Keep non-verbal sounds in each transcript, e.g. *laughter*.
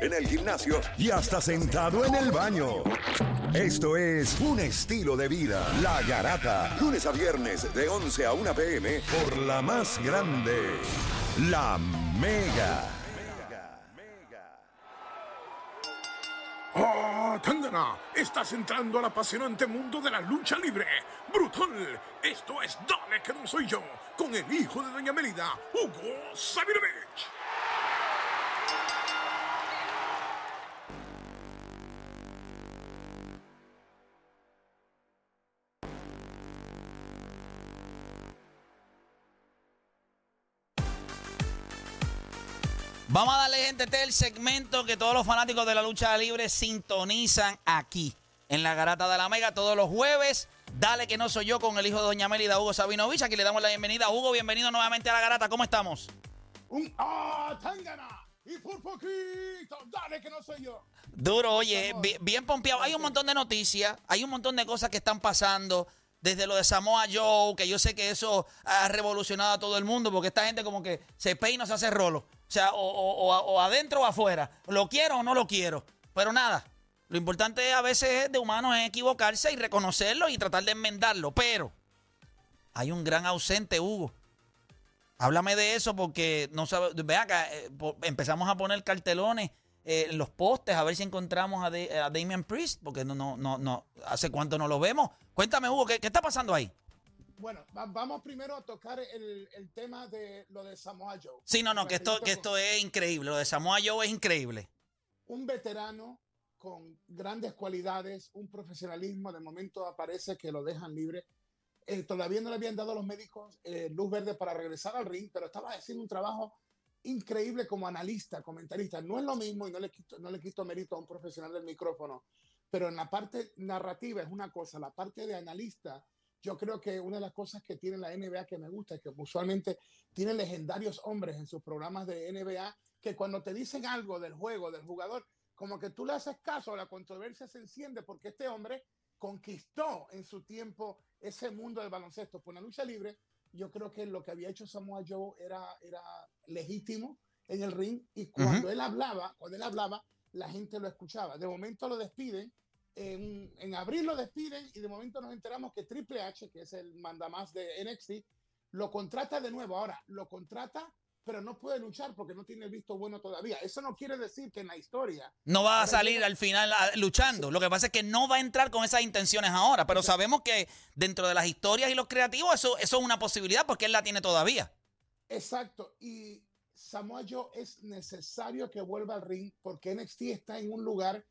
en el gimnasio y hasta sentado en el baño. Esto es un estilo de vida. La Garata. Lunes a viernes de 11 a 1 pm por la más grande. La Mega. ¡Oh, Tangana! Estás entrando al apasionante mundo de la lucha libre. ¡Brutal! Esto es Dale que no soy yo, con el hijo de Doña Melida, Hugo Sabinovich. Vamos a darle, gente, este es el segmento que todos los fanáticos de la lucha libre sintonizan aquí, en la Garata de la Mega, todos los jueves. Dale que no soy yo con el hijo de Doña Melida, Hugo Sabinovich. Aquí le damos la bienvenida. Hugo, bienvenido nuevamente a la Garata. ¿Cómo estamos? Un ¡Ah, Tangana! Y por poquito, dale que no soy yo. Duro, oye, bi- bien, pompeado. Hay un montón de noticias, hay un montón de cosas que están pasando. Desde lo de Samoa Joe, que yo sé que eso ha revolucionado a todo el mundo, porque esta gente como que se peina se hace rolo. O sea, o, o- o- adentro o afuera. Lo quiero o no lo quiero. Pero nada, lo importante a veces de humano es equivocarse y reconocerlo y tratar de enmendarlo. Pero hay un gran ausente, Hugo. Háblame de eso porque no sabe. Ve acá, eh, empezamos a poner cartelones eh, en los postes a ver si encontramos a Damian Priest, porque no, no, no, no, hace cuánto no lo vemos. Cuéntame, Hugo, ¿qué, qué está pasando ahí? Bueno, va- vamos primero a tocar el, el tema de lo de Samoa Joe. Sí, no, no, que esto, que esto es increíble. Lo de Samoa Joe es increíble. un veterano con grandes cualidades, un profesionalismo, de momento aparece que lo dejan libre. Eh, todavía no le habían dado a los médicos eh, luz verde para regresar al ring, pero estaba haciendo un trabajo increíble como analista, comentarista. No es lo mismo y no le quito, no le quito mérito a un profesional del micrófono, pero en la parte narrativa es una cosa, la parte de analista, yo creo que una de las cosas que tiene la NBA que me gusta es que usualmente tiene legendarios hombres en sus programas de NBA que cuando te dicen algo del juego, del jugador, como que tú le haces caso, la controversia se enciende porque este hombre conquistó en su tiempo ese mundo del baloncesto. Por la lucha libre, yo creo que lo que había hecho Samoa Joe era, era legítimo en el ring y cuando él hablaba, cuando él hablaba, la gente lo escuchaba. De momento lo despiden, en, en abril lo despiden y de momento nos enteramos que Triple H, que es el mandamás de NXT, lo contrata de nuevo. Ahora, lo contrata, pero no puede luchar porque no tiene el visto bueno todavía. Eso no quiere decir que en la historia No va a salir al final ah, luchando. Lo que pasa es que no va a entrar con esas intenciones ahora. Pero sabemos que dentro de las historias y los creativos, eso, eso es una posibilidad porque él la tiene todavía. Exacto. Y Samoa Joe es necesario que vuelva al ring porque NXT está en un lugar,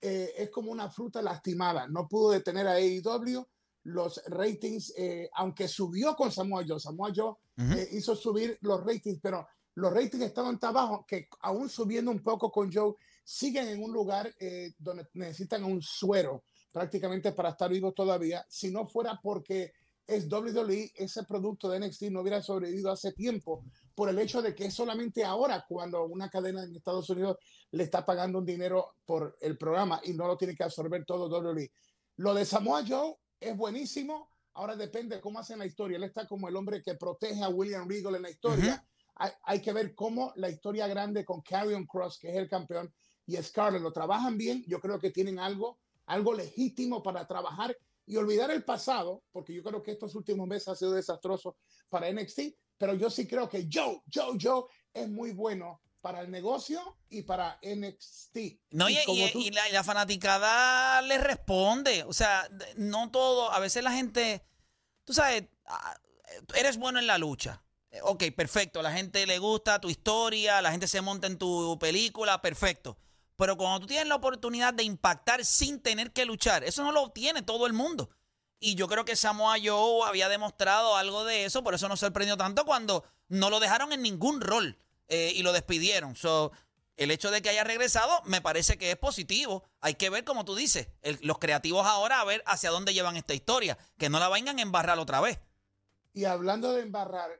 eh, es como una fruta lastimada. No pudo detener a AEW. Los ratings, eh, aunque subió con Samoa Joe, Samoa Joe eh, hizo subir los ratings, pero los ratings estaban tan bajos que aún subiendo un poco con Joe, siguen en un lugar donde necesitan un suero prácticamente para estar vivos todavía. Si no fuera porque es WWE, ese producto de NXT no hubiera sobrevivido hace tiempo por el hecho de que es solamente ahora cuando una cadena en Estados Unidos le está pagando un dinero por el programa y no lo tiene que absorber todo WWE. Lo de Samoa Joe es buenísimo. Ahora depende cómo hacen la historia. Él está como el hombre que protege a William Regal en la historia. hay, hay que ver cómo la historia grande con Carrion Cross, que es el campeón, y Scarlett lo trabajan bien. Yo creo que tienen algo, algo legítimo para trabajar y olvidar el pasado, porque yo creo que estos últimos meses ha sido desastroso para NXT, pero yo sí creo que Joe, Joe, Joe es muy bueno para el negocio y para NXT. No, y, como y- tú- y la, la fanaticada le responde. O sea, no todo. A veces la gente. Tú sabes, ah, eres bueno en la lucha. Ok, perfecto. La gente le gusta tu historia, la gente se monta en tu película, perfecto. Pero cuando tú tienes la oportunidad de impactar sin tener que luchar, eso no lo tiene todo el mundo. Y yo creo que Samoa Joe había demostrado algo de eso, por eso nos sorprendió tanto cuando no lo dejaron en ningún rol eh, y lo despidieron. So, el hecho de que haya regresado me parece que es positivo. Hay que ver, como tú dices, el- los creativos ahora a ver hacia dónde llevan esta historia, que no la vengan a embarrar otra vez. Y hablando de embarrar,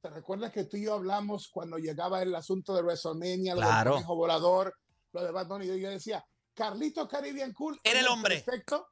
¿te recuerdas que tú y yo hablamos cuando llegaba el asunto de WrestleMania, lo Claro. del conejo volador, lo de Bad Bunny? y Yo decía, Carlito Caribbean Cool Era el hombre. Perfecto.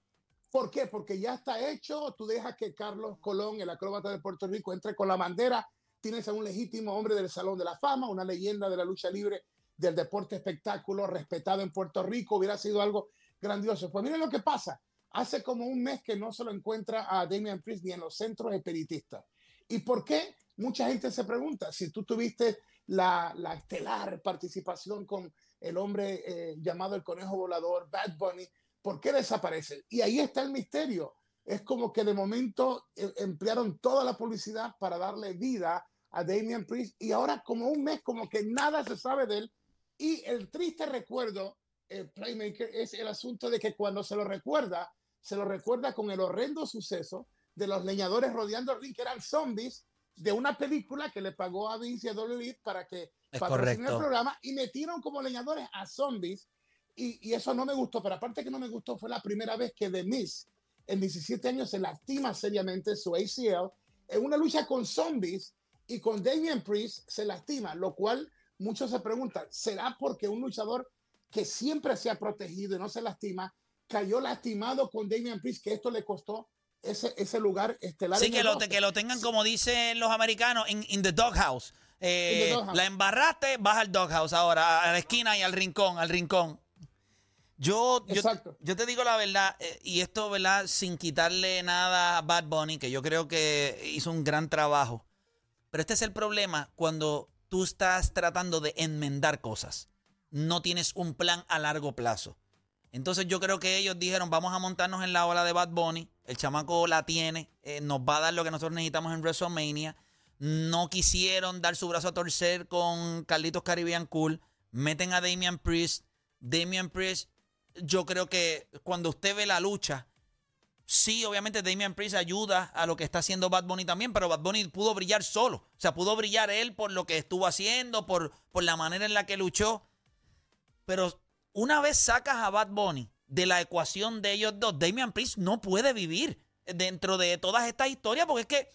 ¿Por qué? Porque ya está hecho. Tú dejas que Carlos Colón, el acróbata de Puerto Rico, entre con la bandera. Tienes a un legítimo hombre del Salón de la Fama, una leyenda de la lucha libre del deporte espectáculo, respetado en Puerto Rico, hubiera sido algo grandioso. Pues miren lo que pasa. Hace como un mes que no se lo encuentra a Damian Priest ni en los centros espiritistas. ¿Y por qué? Mucha gente se pregunta, si tú tuviste la, la estelar participación con el hombre eh, llamado el conejo volador, Bad Bunny, ¿por qué desaparece? Y ahí está el misterio. Es como que de momento eh, emplearon toda la publicidad para darle vida a Damian Priest y ahora como un mes como que nada se sabe de él. Y el triste recuerdo, el Playmaker, es el asunto de que cuando se lo recuerda, se lo recuerda con el horrendo suceso de los leñadores rodeando el ring, que eran zombies de una película que le pagó a Vince y a WWE para que patrocine el programa y metieron como leñadores a zombies y, y, eso no me gustó, pero aparte que no me gustó fue la primera vez que The Miz en 17 años se lastima seriamente su ACL en una lucha con zombies y con Damian Priest se lastima, lo cual muchos se preguntan, ¿será porque un luchador que siempre se ha protegido y no se lastima cayó lastimado con Damian Priest que esto le costó ese, ese lugar estelar. Sí, que lo, que lo tengan, como dicen los americanos, en in the doghouse. Eh, la embarraste, vas al doghouse ahora, a la esquina y al rincón, al rincón. Yo, yo, yo, te digo la verdad, eh, y esto, ¿verdad? Sin quitarle nada a Bad Bunny, que yo creo que hizo un gran trabajo. Pero este es el problema cuando tú estás tratando de enmendar cosas. No tienes un plan a largo plazo. Entonces yo creo que ellos dijeron, vamos a montarnos en la ola de Bad Bunny. El chamaco la tiene, eh, nos va a dar lo que nosotros necesitamos en WrestleMania. No quisieron dar su brazo a torcer con Carlitos Caribbean Cool. Meten a Damian Priest. Damian Priest, yo creo que cuando usted ve la lucha, sí, obviamente Damian Priest ayuda a lo que está haciendo Bad Bunny también, pero Bad Bunny pudo brillar solo. O sea, pudo brillar él por lo que estuvo haciendo, por, por la manera en la que luchó. Pero una vez sacas a Bad Bunny de la ecuación de ellos dos, Damian Priest no puede vivir dentro de todas estas historias porque es que,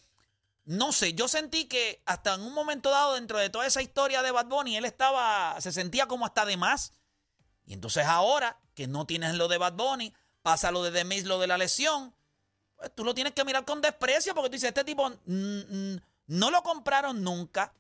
no sé, yo sentí que hasta en un momento dado dentro de toda esa historia de Bad Bunny, él estaba, se sentía como hasta de más. Y entonces ahora que no tienes lo de Bad Bunny, pasa lo de Demis, lo de la lesión, pues tú lo tienes que mirar con desprecio porque tú dices, este tipo no lo compraron nunca.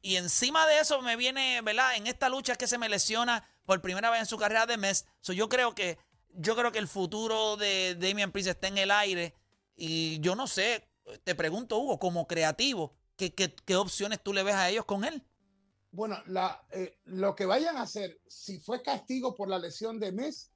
Y encima de eso me viene, ¿verdad? En esta lucha es que se me lesiona por primera vez en su carrera de mes. yo creo que yo creo que el futuro de Damian Priest está en el aire. Y yo no sé, te pregunto, Hugo, como creativo, ¿qué, qué, opciones tú le ves a ellos con él? Bueno, la, eh, lo que vayan a hacer, si fue castigo por la lesión de mes,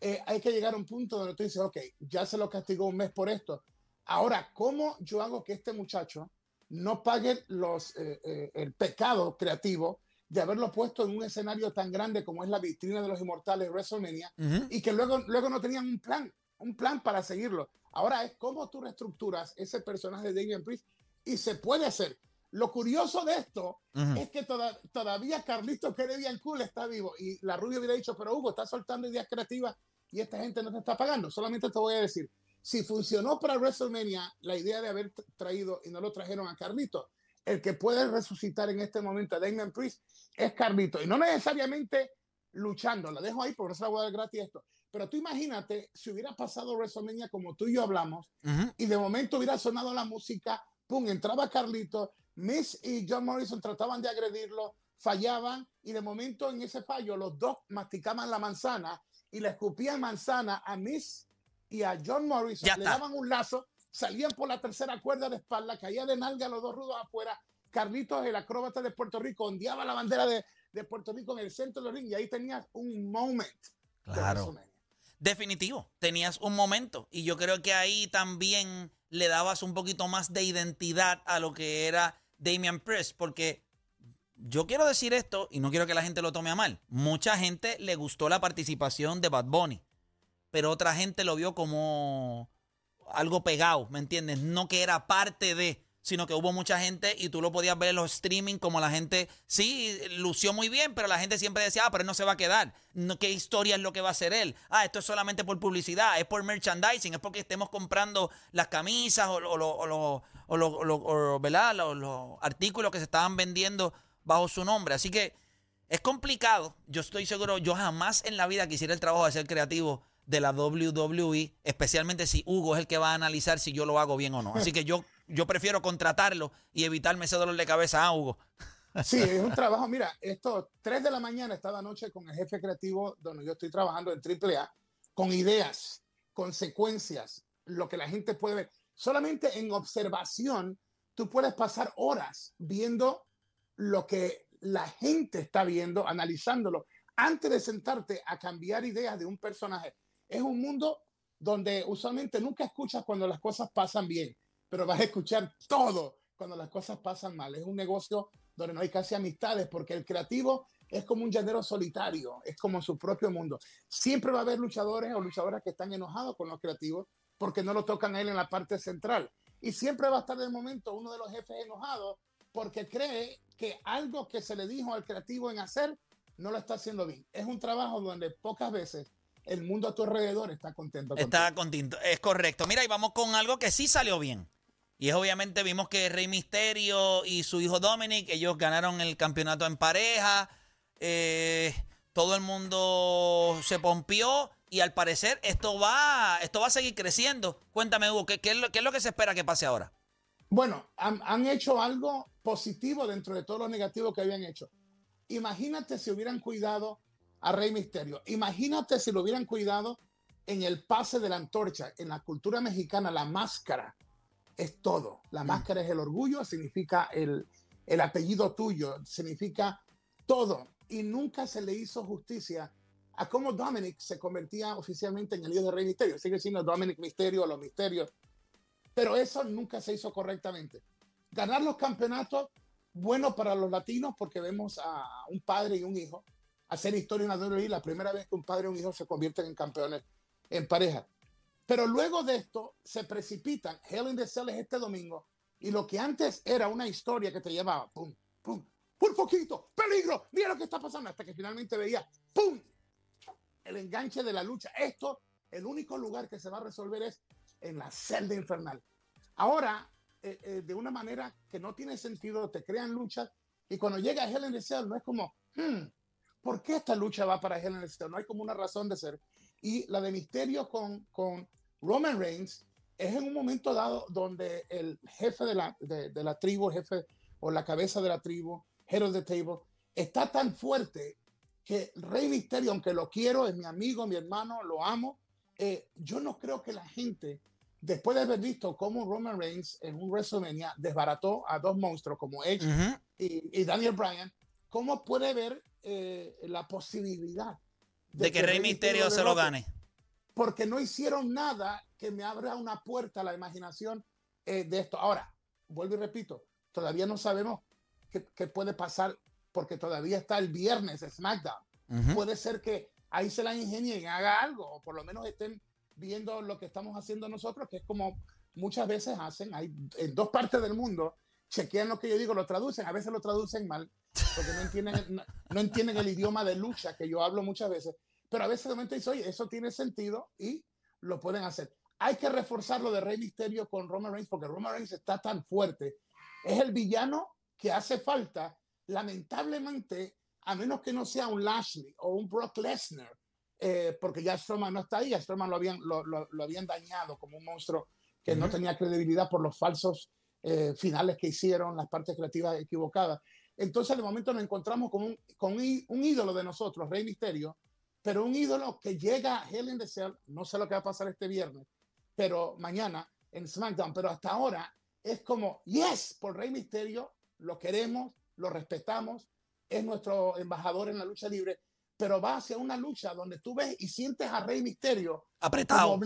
eh, hay que llegar a un punto donde tú dices, ok, ya se lo castigó un mes por esto. Ahora, ¿cómo yo hago que este muchacho no pague los, eh, el pecado creativo de haberlo puesto en un escenario tan grande como es la vitrina de los inmortales WrestleMania y que luego, luego no tenían un plan, un plan para seguirlo. Ahora es cómo tú reestructuras ese personaje de Damian Priest y se puede hacer. Lo curioso de esto es que todavía Carlito Caribbean Cool está vivo y la rubia hubiera dicho, pero Hugo, está soltando ideas creativas y esta gente no te está pagando. Solamente te voy a decir, si funcionó para WrestleMania la idea de haber traído y no lo trajeron a Carlito, el que puede resucitar en este momento a Damian Priest es Carlito. Y no necesariamente luchando, la dejo ahí porque no se la voy a dar gratis esto. Pero tú imagínate si hubiera pasado WrestleMania como tú y yo hablamos y de momento hubiera sonado la música, pum, entraba Carlito, Miss y John Morrison trataban de agredirlo, fallaban y de momento en ese fallo los dos masticaban la manzana y le escupían manzana a Miss y a John Morrison, le daban un lazo salían por la tercera cuerda de espalda, caía de nalga los dos rudos afuera. Carlitos, el acróbata de Puerto Rico, ondeaba la bandera de, Puerto Rico en el centro del ring y ahí tenías un moment. Claro. Definitivo, tenías un momento y yo creo que ahí también le dabas un poquito más de identidad a lo que era Damian Priest, porque yo quiero decir esto y no quiero que la gente lo tome a mal. Mucha gente le gustó la participación de Bad Bunny, pero otra gente lo vio como algo pegado, ¿me entiendes? No que era parte de, sino que hubo mucha gente y tú lo podías ver en los streaming como la gente, sí, lució muy bien, pero la gente siempre decía, ah, pero él no se va a quedar. No, ¿Qué historia es lo que va a hacer él? Ah, esto es solamente por publicidad, es por merchandising, es porque estemos comprando las camisas o, o, o, los artículos que se estaban vendiendo bajo su nombre. Así que es complicado. Yo estoy seguro, yo jamás en la vida quisiera el trabajo de ser creativo de la WWE, especialmente si Hugo es el que va a analizar si yo lo hago bien o no. Así que yo, yo prefiero contratarlo y evitarme ese dolor de cabeza a Hugo. *laughs* Sí, es un trabajo. Mira, *laughs* esto, 3 de la mañana estaba anoche con el jefe creativo donde yo estoy trabajando en AAA, con ideas, consecuencias, lo que la gente puede ver. Solamente en observación, tú puedes pasar horas viendo lo que la gente está viendo, analizándolo, antes de sentarte a cambiar ideas de un personaje. Es un mundo donde usualmente nunca escuchas cuando las cosas pasan bien, pero vas a escuchar todo cuando las cosas pasan mal. Es un negocio donde no hay casi amistades, porque el creativo es como un llanero solitario, es como su propio mundo. Siempre va a haber luchadores o luchadoras que están enojados con los creativos porque no lo tocan a él en la parte central. Y siempre va a estar de momento uno de los jefes enojados porque cree que algo que se le dijo al creativo en hacer no lo está haciendo bien. Es un trabajo donde pocas veces el mundo a tu alrededor está contento. Está contento, es correcto. Mira, y vamos con algo que sí salió bien. Y obviamente vimos que Rey Misterio y su hijo Dominic, ellos ganaron el campeonato en pareja. Eh, todo el mundo se pompió y al parecer esto va, esto va a seguir creciendo. Cuéntame, Hugo, ¿qué, es, lo, qué es lo que se espera que pase ahora? Bueno, han, han, hecho algo positivo dentro de todo lo negativo que habían hecho. Imagínate si hubieran cuidado a Rey Misterio. Imagínate si lo hubieran cuidado en el pase de la antorcha. En la cultura mexicana, la máscara es todo. La mm. máscara es el orgullo, significa el, el apellido tuyo, significa todo. Y nunca se le hizo justicia a cómo Dominic se convertía oficialmente en el hijo de Rey Misterio. Sigue siendo Dominic Misterio o los misterios. Pero eso nunca se hizo correctamente. Ganar los campeonatos, bueno para los latinos porque vemos a un padre y un hijo hacer historia en la WWE, la primera vez que un padre y un hijo se convierten en campeones en pareja. Pero luego de esto se precipitan. Hell in the Cell es este domingo. Y lo que antes era una historia que te llevaba, pum, pum, por poquito, peligro, mira lo que está pasando, hasta que finalmente veía, pum, el enganche de la lucha. Esto, el único lugar que se va a resolver es en la celda infernal. Ahora, eh, eh, de una manera que no tiene sentido, te crean luchas y cuando llega Hell in the Cell no es como, hmm, ¿por qué esta lucha va para Hell in the Cell? No hay como una razón de ser. Y la de Misterio con, con Roman Reigns es en un momento dado donde el jefe de la, de, la tribu, jefe o la cabeza de la tribu, head of the table, está tan fuerte que Rey Misterio, aunque lo quiero, es mi amigo, mi hermano, lo amo, eh, yo no creo que la gente, después de haber visto cómo Roman Reigns en un WrestleMania desbarató a dos monstruos como Edge y, y, Daniel Bryan, ¿cómo puede ver eh, la posibilidad de, que, Rey Misterio, se lo gane. Porque no hicieron nada que me abra una puerta a la imaginación eh, de esto. Ahora, vuelvo y repito, todavía no sabemos qué, puede pasar porque todavía está el viernes SmackDown. Puede ser que ahí se la ingenien y haga algo, o por lo menos estén viendo lo que estamos haciendo nosotros, que es como muchas veces hacen, hay en dos partes del mundo, chequean lo que yo digo, lo traducen, a veces lo traducen mal, porque no entienden, *laughs* no, entienden el idioma de lucha que yo hablo muchas veces, pero a veces de momento dicen, oye, eso tiene sentido y lo pueden hacer. Hay que reforzar lo de Rey Misterio con Roman Reigns porque Roman Reigns está tan fuerte. Es el villano que hace falta, lamentablemente, a menos que no sea un Lashley o un Brock Lesnar, eh, porque ya Strowman no está ahí, a Strowman lo habían, lo, lo, habían dañado como un monstruo que no tenía credibilidad por los falsos eh, finales que hicieron, las partes creativas equivocadas. Entonces, de momento nos encontramos con un, con un ídolo de nosotros, Rey Misterio, pero un ídolo que llega a Hell in the Cell, no sé lo que va a pasar este viernes, pero mañana en SmackDown, pero hasta ahora es como, yes, por Rey Misterio, lo queremos, lo respetamos, es nuestro embajador en la lucha libre, pero va hacia una lucha donde tú ves y sientes a Rey Misterio apretado,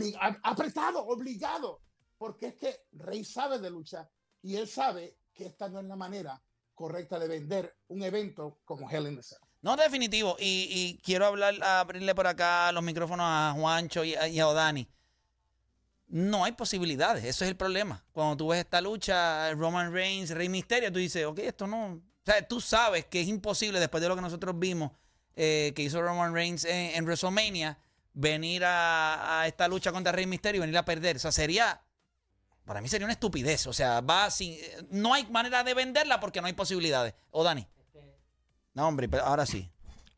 apretado, obligado, porque es que Rey sabe de lucha y él sabe que esta no es la manera correcta de vender un evento como Hell in the Cell. No, definitivo. Y, quiero hablar, abrirle por acá los micrófonos a Juancho y a, Odani. No hay posibilidades, eso es el problema. Cuando tú ves esta lucha, Roman Reigns, Rey Misterio, tú dices, ok, esto no. O sea, tú sabes que es imposible después de lo que nosotros vimos eh, que hizo Roman Reigns en, WrestleMania, venir a, a, esta lucha contra Rey Misterio y venir a perder. O sea, sería para mí sería una estupidez. O sea, va sin. No hay manera de venderla porque no hay posibilidades. ¿O Dani? No, hombre, pero ahora sí.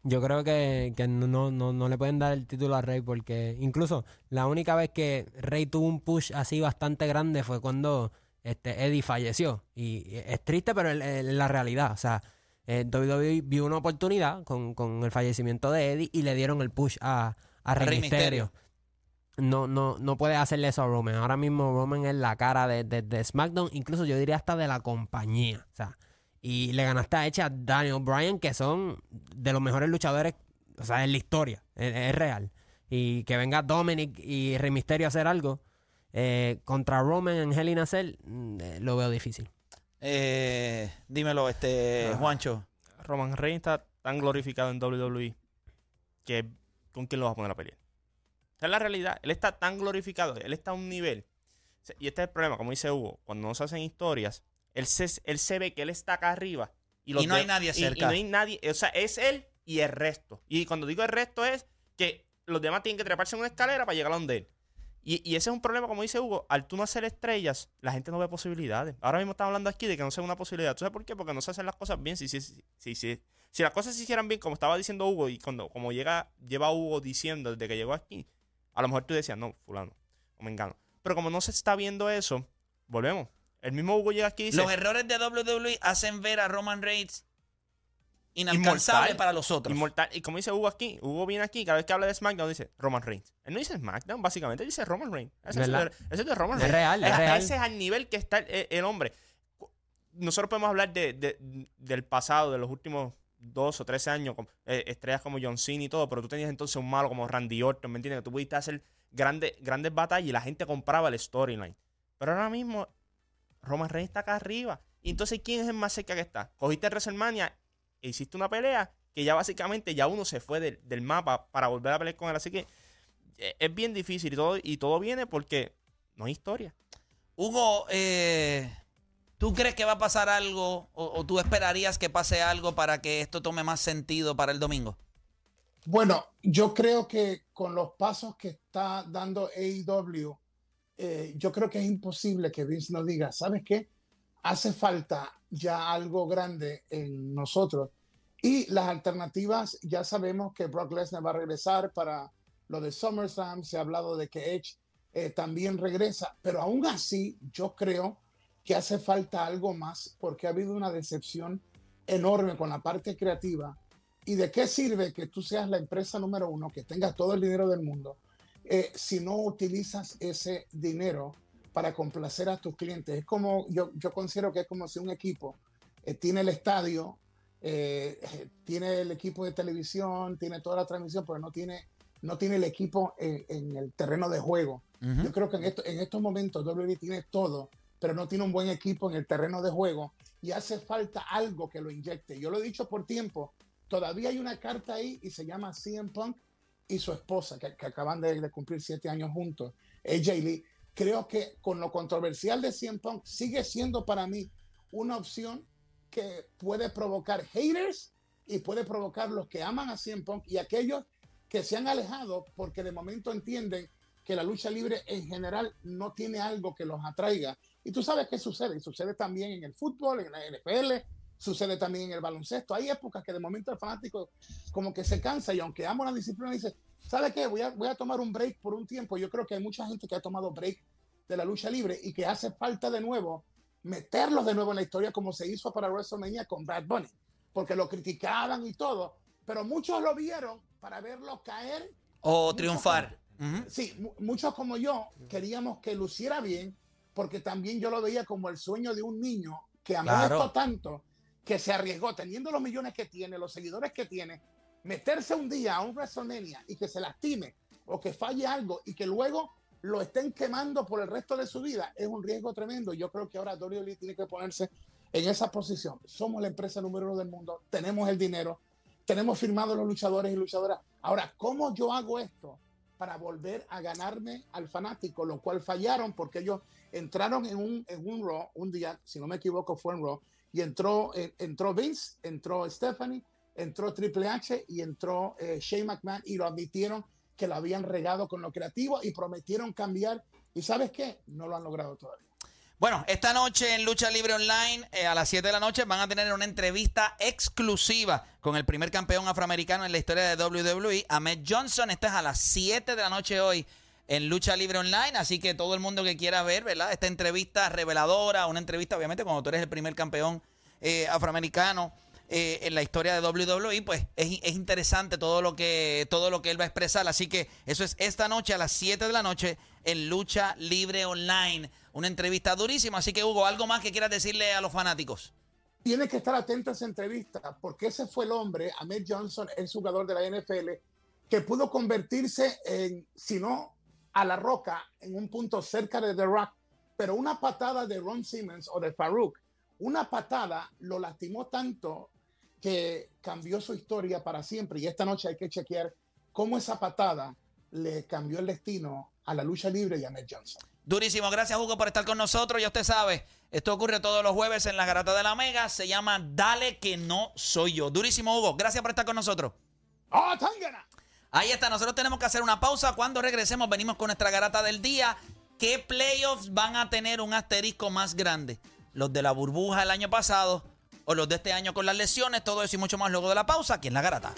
Yo creo que, no, no, le pueden dar el título a Rey porque incluso la única vez que Rey tuvo un push así bastante grande fue cuando este, Eddie falleció. Y, es triste, pero es la realidad. O sea, eh, WWE vio una oportunidad con, con el fallecimiento de Eddie y le dieron el push a, a Rey Rey. Mysterio. No, no, no puede hacerle eso a Roman. Ahora mismo Roman es la cara de, de- de SmackDown, incluso yo diría hasta de la compañía. O sea, y le ganaste a Echa a Daniel Bryan, que son de los mejores luchadores, o sea, en la historia. Es, es real. Y que venga Dominic y Rey Mysterio a hacer algo eh, contra Roman en Hell in a Cell, mm, eh, lo veo difícil. Eh, dímelo, este, Ah. Juancho. Roman Reigns está tan glorificado en WWE que ¿con quién lo vas a poner a pelear? Esa es la realidad. Él está tan glorificado, él está a un nivel. Y este es el problema, como dice Hugo, cuando no se hacen historias, él se, él se ve que él está acá arriba. Y, no hay nadie cerca. Y, no hay nadie, o sea, es él y el resto. Y cuando digo el resto es que los demás tienen que treparse en una escalera para llegar a donde él. Y, y ese es un problema, como dice Hugo, al tú no hacer estrellas, la gente no ve posibilidades. Ahora mismo estamos hablando aquí de que no sea una posibilidad. ¿Tú sabes por qué? Porque no se hacen las cosas bien. Si, si, si, si, si- si las cosas se hicieran bien, como estaba diciendo Hugo, y cuando como llega, lleva Hugo diciendo desde que llegó aquí, a lo mejor tú decías, no, fulano, o me engano. Pero como no se está viendo eso, volvemos. El mismo Hugo llega aquí y dice, Los errores de WWE hacen ver a Roman Reigns inalcanzable Inmortal. para los otros. Inmortal. Y como dice Hugo aquí, Hugo viene aquí, cada vez que habla de SmackDown dice Roman Reigns. Él no dice SmackDown, básicamente, él dice Roman Reigns. Ese es, ¿Verdad? de, ese es de Roman Es Reigns. real, es Ese- real. Ese es al nivel que está el, el hombre. Nosotros podemos hablar de, de- del pasado, de los últimos dos o tres años, con, eh, estrellas como John Cena y todo, pero tú tenías entonces un malo como Randy Orton, ¿me entiendes? Que tú pudiste hacer grandes, grandes batallas y la gente compraba el storyline. Pero ahora mismo, Roman Reigns está acá arriba. Y entonces, ¿quién es el más cerca que está? Cogiste WrestleMania e hiciste una pelea que ya básicamente ya uno se fue del, del mapa para volver a pelear con él. Así que eh, es bien difícil y todo, y todo viene porque no hay historia. Hugo, eh, ¿tú crees que va a pasar algo o, tú esperarías que pase algo para que esto tome más sentido para el domingo? Bueno, yo creo que con los pasos que está dando AEW, eh, yo creo que es imposible que Vince no diga, ¿sabes qué? Hace falta ya algo grande en nosotros. Y las alternativas, ya sabemos que Brock Lesnar va a regresar para lo de SummerSlam, se ha hablado de que Edge eh, también regresa, pero aún así yo creo que hace falta algo más porque ha habido una decepción enorme con la parte creativa ¿Y de qué sirve que tú seas la empresa número uno, que tengas todo el dinero del mundo, eh, si no utilizas ese dinero para complacer a tus clientes? Es como, yo, yo considero que es como si un equipo eh, tiene el estadio, eh, tiene el equipo de televisión, tiene toda la transmisión, pero no tiene, no tiene el equipo en, en el terreno de juego. Yo creo que en, esto- en estos momentos WWE tiene todo, pero no tiene un buen equipo en el terreno de juego y hace falta algo que lo inyecte. Yo lo he dicho por tiempo, todavía hay una carta ahí y se llama CM Punk y su esposa, que, acaban de, de cumplir siete años juntos, AJ Lee. Creo que con lo controversial de CM Punk sigue siendo para mí una opción que puede provocar haters y puede provocar los que aman a CM Punk y aquellos que se han alejado porque de momento entienden que la lucha libre en general no tiene algo que los atraiga. Y tú sabes qué sucede, y sucede también en el fútbol, en la NFL, sucede también en el baloncesto. Hay épocas que de momento el fanático como que se cansa y aunque amo la disciplina dice, ¿sabe qué? Voy a, voy a tomar un break por un tiempo. Yo creo que hay mucha gente que ha tomado break de la lucha libre y que hace falta de nuevo meterlos de nuevo en la historia como se hizo para WrestleMania con Bad Bunny, porque lo criticaban y todo, pero muchos lo vieron para verlo caer O triunfar. Ujú. sí, mu- muchos como yo queríamos que luciera bien, porque también yo lo veía como el sueño de un niño que amó Claro. esto tanto que se arriesgó, teniendo los millones que tiene, los seguidores que tiene, meterse un día a un WrestleMania y que se lastime o que falle algo y que luego lo estén quemando por el resto de su vida, es un riesgo tremendo. Yo creo que ahora WWE tiene que ponerse en esa posición. Somos la empresa número uno del mundo, tenemos el dinero, tenemos firmados los luchadores y luchadoras. Ahora, ¿cómo yo hago esto para volver a ganarme al fanático? Lo cual fallaron porque ellos entraron en un, en un Raw, un día, si no me equivoco, fue en Raw, y entró, eh, entró Vince, entró Stephanie, entró Triple H y entró eh, Shane McMahon y lo admitieron que lo habían regado con lo creativo y prometieron cambiar. ¿Y sabes qué? No lo han logrado todavía. Bueno, esta noche en Lucha Libre Online, eh, a las 7 de la noche, van a tener una entrevista exclusiva con el primer campeón afroamericano en la historia de WWE, Ahmed Johnson. Esta es a las 7 de la noche hoy en Lucha Libre Online. Así que todo el mundo que quiera ver, ¿verdad? Esta entrevista reveladora, una entrevista, obviamente, cuando tú eres el primer campeón eh, afroamericano eh, en la historia de WWE, pues es, es interesante todo lo que todo lo que él va a expresar. Así que eso es esta noche a las 7 de la noche en Lucha Libre Online. Una entrevista durísima. Así que, Hugo, ¿algo más que quieras decirle a los fanáticos? Tiene que estar atento a esa entrevista, porque ese fue el hombre, Ahmed Johnson, el jugador de la NFL, que pudo convertirse en, si no a la roca, en un punto cerca de The Rock, pero una patada de Ron Simmons o de Farouk, una patada lo lastimó tanto que cambió su historia para siempre. Y esta noche hay que chequear cómo esa patada le cambió el destino a la lucha libre y a Ahmed Johnson. Durísimo, gracias Hugo por estar con nosotros. Ya usted sabe, esto ocurre todos los jueves en la Garata de la Mega. Se llama Dale que no soy yo. Durísimo Hugo, gracias por estar con nosotros. ¡Ah, Tangana! Ahí está, nosotros tenemos que hacer una pausa. Cuando regresemos venimos con nuestra Garata del día. ¿Qué playoffs van a tener un asterisco más grande? ¿Los de la burbuja el año pasado o los de este año con las lesiones? Todo eso y mucho más luego de la pausa aquí en la Garata.